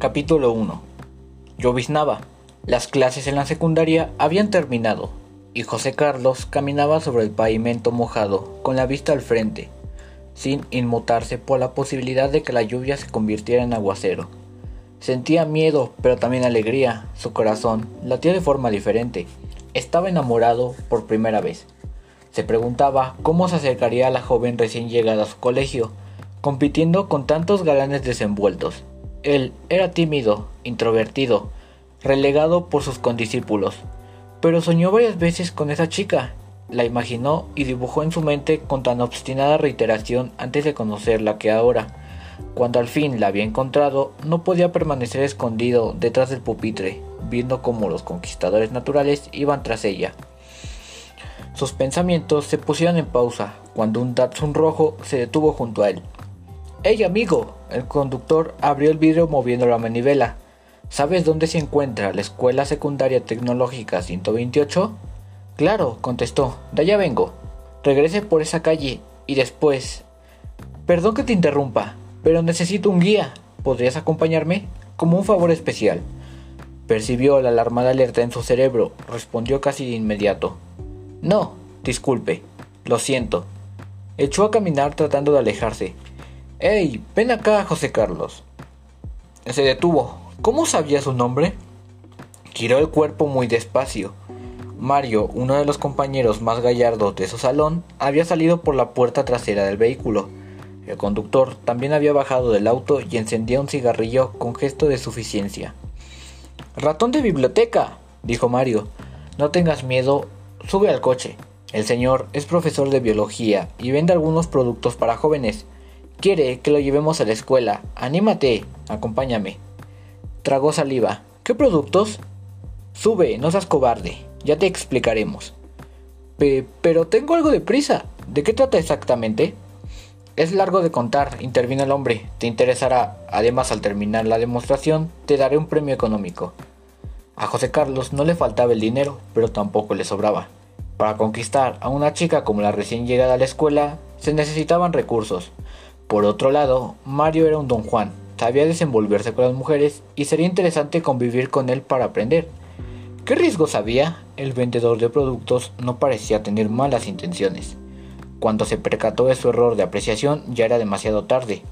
Capítulo 1 Lloviznaba. Las clases en la secundaria habían terminado y José Carlos caminaba sobre el pavimento mojado con la vista al frente, sin inmutarse por la posibilidad de que la lluvia se convirtiera en aguacero. Sentía miedo, pero también alegría. Su corazón latía de forma diferente. Estaba enamorado por primera vez. Se preguntaba cómo se acercaría a la joven recién llegada a su colegio, compitiendo con tantos galanes desenvueltos. Él era tímido, introvertido, relegado por sus condiscípulos, pero soñó varias veces con esa chica. La imaginó y dibujó en su mente con tan obstinada reiteración antes de conocerla que ahora, cuando al fin la había encontrado, no podía permanecer escondido detrás del pupitre, viendo cómo los conquistadores naturales iban tras ella. Sus pensamientos se pusieron en pausa cuando un Datsun rojo se detuvo junto a él. ¡Hey amigo! El conductor abrió el vidrio moviendo la manivela. ¿Sabes dónde se encuentra la Escuela Secundaria Tecnológica 128? Claro, contestó. De allá vengo. Regrese por esa calle y después... Perdón que te interrumpa, pero necesito un guía. ¿Podrías acompañarme? Como un favor especial. Percibió la alarma de alerta en su cerebro. Respondió casi de inmediato. No, disculpe. Lo siento. Echó a caminar tratando de alejarse. ¡Ey! Ven acá, José Carlos. Se detuvo. ¿Cómo sabía su nombre? Giró el cuerpo muy despacio. Mario, uno de los compañeros más gallardos de su salón, había salido por la puerta trasera del vehículo. El conductor también había bajado del auto y encendía un cigarrillo con gesto de suficiencia. Ratón de biblioteca, dijo Mario. No tengas miedo, sube al coche. El señor es profesor de biología y vende algunos productos para jóvenes. Quiere que lo llevemos a la escuela. Anímate, acompáñame. Tragó saliva. ¿Qué productos? Sube, no seas cobarde. Ya te explicaremos. pero tengo algo de prisa. ¿De qué trata exactamente? Es largo de contar, intervino el hombre. Te interesará. Además, al terminar la demostración, te daré un premio económico. A José Carlos no le faltaba el dinero, pero tampoco le sobraba. Para conquistar a una chica como la recién llegada a la escuela, se necesitaban recursos. Por otro lado, Mario era un don Juan, sabía desenvolverse con las mujeres y sería interesante convivir con él para aprender. ¿Qué riesgos había? El vendedor de productos no parecía tener malas intenciones. Cuando se percató de su error de apreciación ya era demasiado tarde.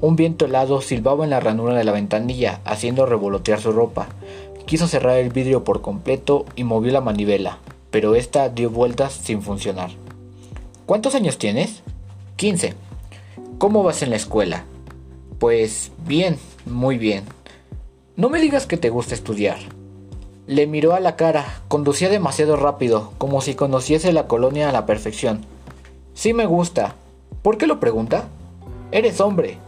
Un viento helado silbaba en la ranura de la ventanilla, haciendo revolotear su ropa. Quiso cerrar el vidrio por completo y movió la manivela, pero esta dio vueltas sin funcionar. ¿Cuántos años tienes? 15. ¿Cómo vas en la escuela? Pues bien, muy bien. No me digas que te gusta estudiar. Le miró a la cara, conducía demasiado rápido, como si conociese la colonia a la perfección. Sí me gusta. ¿Por qué lo pregunta? Eres hombre.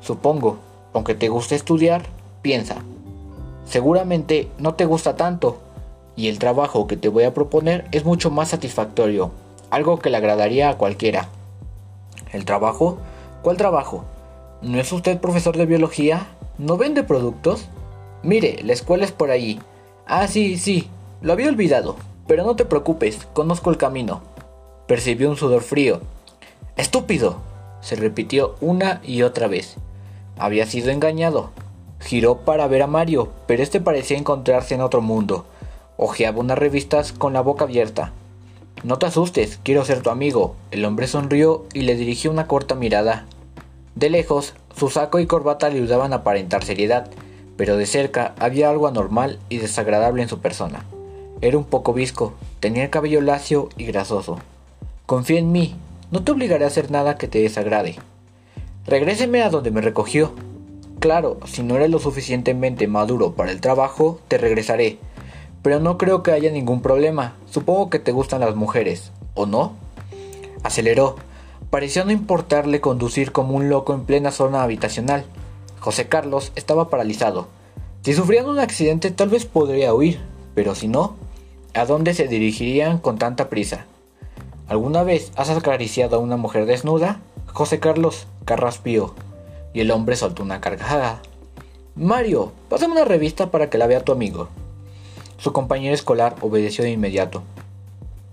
Supongo, aunque te guste estudiar, piensa. Seguramente no te gusta tanto, y el trabajo que te voy a proponer es mucho más satisfactorio, algo que le agradaría a cualquiera. ¿El trabajo? ¿Cuál trabajo? ¿No es usted profesor de biología? ¿No vende productos? Mire, la escuela es por allí. Ah, sí, sí, lo había olvidado. Pero no te preocupes, conozco el camino. Percibió un sudor frío. ¡Estúpido! se repitió una y otra vez. Había sido engañado. Giró para ver a Mario, pero este parecía encontrarse en otro mundo. Ojeaba unas revistas con la boca abierta. No te asustes, quiero ser tu amigo. El hombre sonrió y le dirigió una corta mirada. De lejos, su saco y corbata le ayudaban a aparentar seriedad, pero de cerca había algo anormal y desagradable en su persona. Era un poco visco, tenía el cabello lacio y grasoso. Confía en mí, no te obligaré a hacer nada que te desagrade. Regréseme a donde me recogió. Claro, si no eres lo suficientemente maduro para el trabajo, te regresaré, pero no creo que haya ningún problema. Supongo que te gustan las mujeres, ¿o no? Aceleró. Pareció no importarle conducir como un loco en plena zona habitacional. José Carlos estaba paralizado. Si sufrían un accidente tal vez podría huir, pero si no, ¿a dónde se dirigirían con tanta prisa? ¿Alguna vez has acariciado a una mujer desnuda? José Carlos carraspió, y el hombre soltó una carcajada. Mario, pásame una revista para que la vea tu amigo. Su compañero escolar obedeció de inmediato.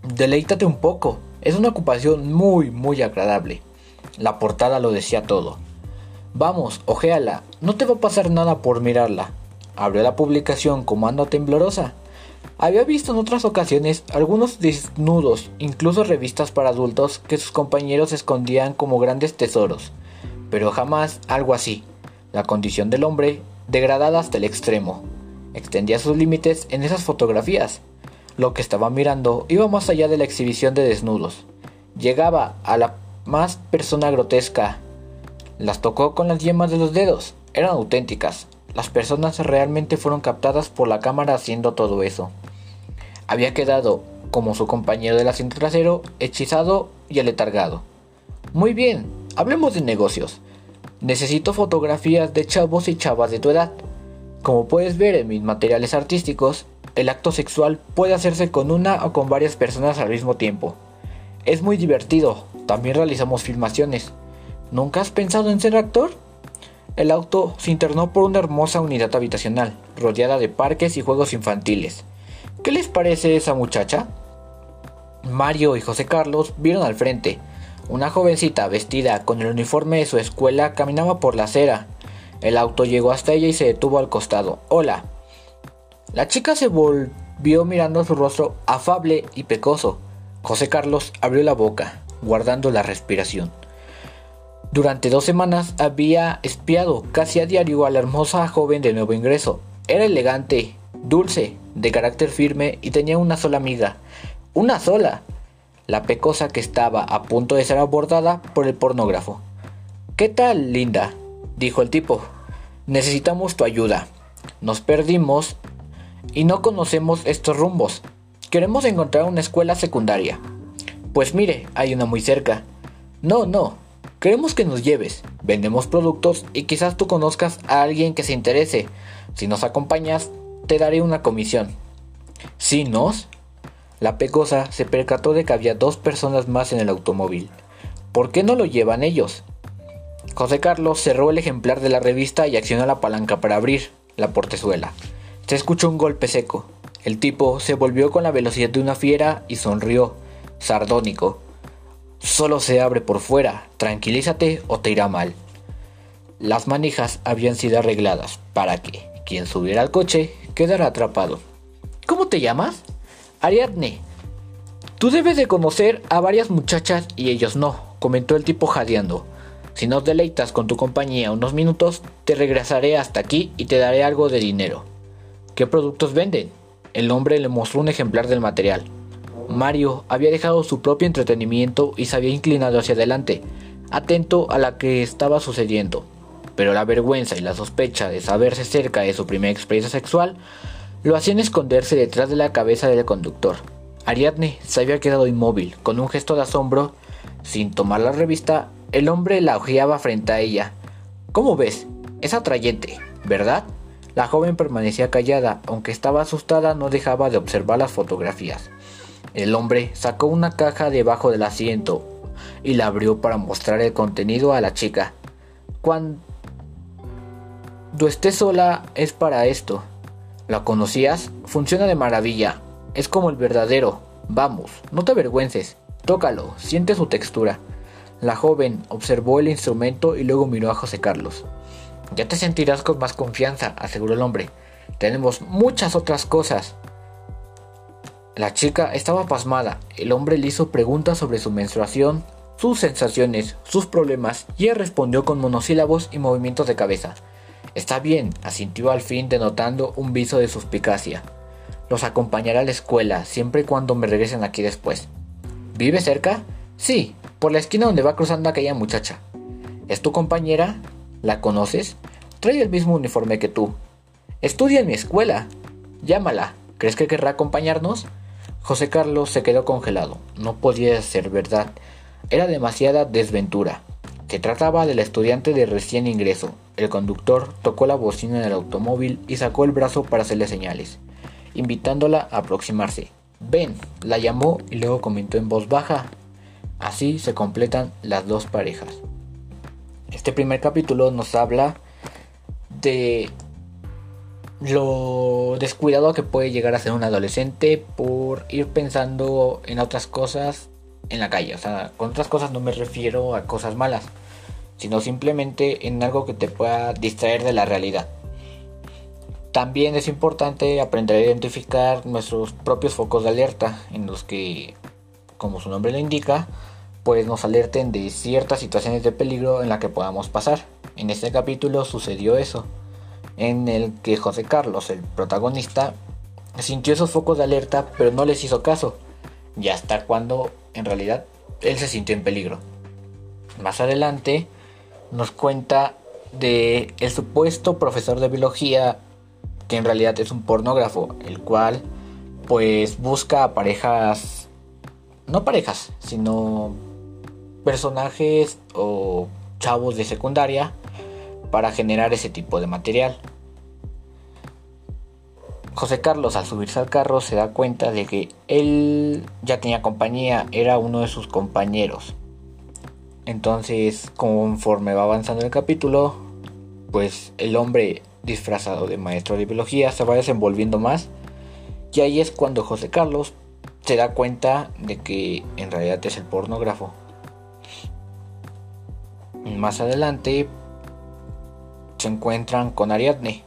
Deleítate un poco, es una ocupación muy, muy agradable. La portada lo decía todo. Vamos, ojéala, no te va a pasar nada por mirarla. Abrió la publicación como anda temblorosa. Había visto en otras ocasiones algunos desnudos, incluso revistas para adultos que sus compañeros escondían como grandes tesoros, pero jamás algo así. La condición del hombre, degradada hasta el extremo, extendía sus límites en esas fotografías. Lo que estaba mirando iba más allá de la exhibición de desnudos. Llegaba a la más persona grotesca. Las tocó con las yemas de los dedos. Eran auténticas. Las personas realmente fueron captadas por la cámara haciendo todo eso. Había quedado, como su compañero del asiento trasero, hechizado y aletargado. Muy bien, hablemos de negocios. Necesito fotografías de chavos y chavas de tu edad. Como puedes ver en mis materiales artísticos, el acto sexual puede hacerse con una o con varias personas al mismo tiempo. Es muy divertido, también realizamos filmaciones. ¿Nunca has pensado en ser actor? El auto se internó por una hermosa unidad habitacional, rodeada de parques y juegos infantiles. ¿Qué les parece esa muchacha? Mario y José Carlos vieron al frente. Una jovencita vestida con el uniforme de su escuela caminaba por la acera. El auto llegó hasta ella y se detuvo al costado. Hola. La chica se volvió mirando su rostro afable y pecoso. José Carlos abrió la boca, guardando la respiración. Durante dos semanas había espiado casi a diario a la hermosa joven de nuevo ingreso. Era elegante, dulce, de carácter firme y tenía una sola amiga. ¡Una sola! La pecosa que estaba a punto de ser abordada por el pornógrafo. ¿Qué tal, linda? dijo el tipo. Necesitamos tu ayuda. Nos perdimos y no conocemos estos rumbos. Queremos encontrar una escuela secundaria. Pues mire, hay una muy cerca. No, no, Queremos que nos lleves, vendemos productos y quizás tú conozcas a alguien que se interese. Si nos acompañas, te daré una comisión. ¿Sí nos? La pecosa se percató de que había dos personas más en el automóvil. ¿Por qué no lo llevan ellos? José Carlos cerró el ejemplar de la revista y accionó la palanca para abrir la portezuela. Se escuchó un golpe seco. El tipo se volvió con la velocidad de una fiera y sonrió, sardónico. Solo se abre por fuera, tranquilízate o te irá mal. Las manijas habían sido arregladas para que quien subiera al coche quedara atrapado. ¿Cómo te llamas? Ariadne. Tú debes de conocer a varias muchachas y ellos no, comentó el tipo jadeando. Si nos deleitas con tu compañía unos minutos, te regresaré hasta aquí y te daré algo de dinero. ¿Qué productos venden? El hombre le mostró un ejemplar del material. Mario había dejado su propio entretenimiento y se había inclinado hacia adelante, atento a lo que estaba sucediendo. Pero la vergüenza y la sospecha de saberse cerca de su primera experiencia sexual lo hacían esconderse detrás de la cabeza del conductor. Ariadne se había quedado inmóvil, con un gesto de asombro. Sin tomar la revista, el hombre la ojeaba frente a ella. ¿Cómo ves? Es atrayente, ¿verdad? La joven permanecía callada, aunque estaba asustada no dejaba de observar las fotografías. El hombre sacó una caja debajo del asiento y la abrió para mostrar el contenido a la chica. Cuando esté sola es para esto. ¿La conocías? Funciona de maravilla. Es como el verdadero. Vamos, no te avergüences. Tócalo, siente su textura. La joven observó el instrumento y luego miró a José Carlos. Ya te sentirás con más confianza, aseguró el hombre. Tenemos muchas otras cosas. La chica estaba pasmada. El hombre le hizo preguntas sobre su menstruación, sus sensaciones, sus problemas, y él respondió con monosílabos y movimientos de cabeza. Está bien, asintió al fin denotando un viso de suspicacia. Los acompañaré a la escuela, siempre y cuando me regresen aquí después. ¿Vive cerca? Sí, por la esquina donde va cruzando aquella muchacha. ¿Es tu compañera? ¿La conoces? Trae el mismo uniforme que tú. Estudia en mi escuela. Llámala. ¿Crees que querrá acompañarnos? José Carlos se quedó congelado. No podía ser verdad. Era demasiada desventura. Se trataba del estudiante de recién ingreso. El conductor tocó la bocina del automóvil y sacó el brazo para hacerle señales, invitándola a aproximarse. Ven, la llamó y luego comentó en voz baja. Así se completan las dos parejas. Este primer capítulo nos habla de lo descuidado que puede llegar a ser un adolescente por ir pensando en otras cosas en la calle. O sea, con otras cosas no me refiero a cosas malas, sino simplemente en algo que te pueda distraer de la realidad. También es importante aprender a identificar nuestros propios focos de alerta en los que, como su nombre lo indica, pues nos alerten de ciertas situaciones de peligro en la que podamos pasar. En este capítulo sucedió eso, en el que José Carlos, el protagonista, sintió esos focos de alerta pero no les hizo caso, y hasta cuando en realidad él se sintió en peligro. Más adelante nos cuenta de el supuesto profesor de biología que en realidad es un pornógrafo, el cual pues busca a parejas, no parejas, sino personajes o chavos de secundaria para generar ese tipo de material. José Carlos al subirse al carro se da cuenta de que él ya tenía compañía, era uno de sus compañeros. Entonces, conforme va avanzando el capítulo, pues el hombre disfrazado de maestro de biología, se va desenvolviendo más. Y ahí es cuando José Carlos se da cuenta de que en realidad es el pornógrafo. Más adelante se encuentran con Ariadne,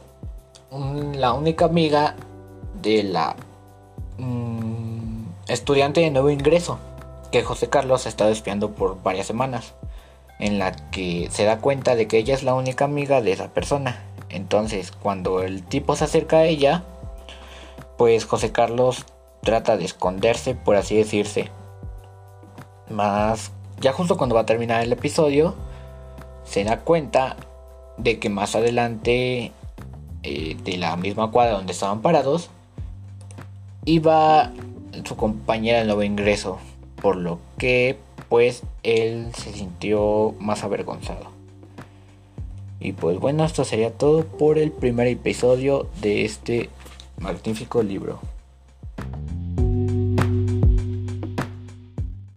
la única amiga de la mm, estudiante de nuevo ingreso que José Carlos ha estado espiando por varias semanas, en la que se da cuenta de que ella es la única amiga de esa persona entonces, cuando el tipo se acerca a ella, pues José Carlos trata de esconderse, por así decirse. Más, ya justo cuando va a terminar el episodio, se da cuenta de que más adelante eh, de la misma cuadra donde estaban parados, iba su compañera de nuevo ingreso, por lo que pues él se sintió más avergonzado. Y pues bueno, esto sería todo por el primer episodio de este magnífico libro.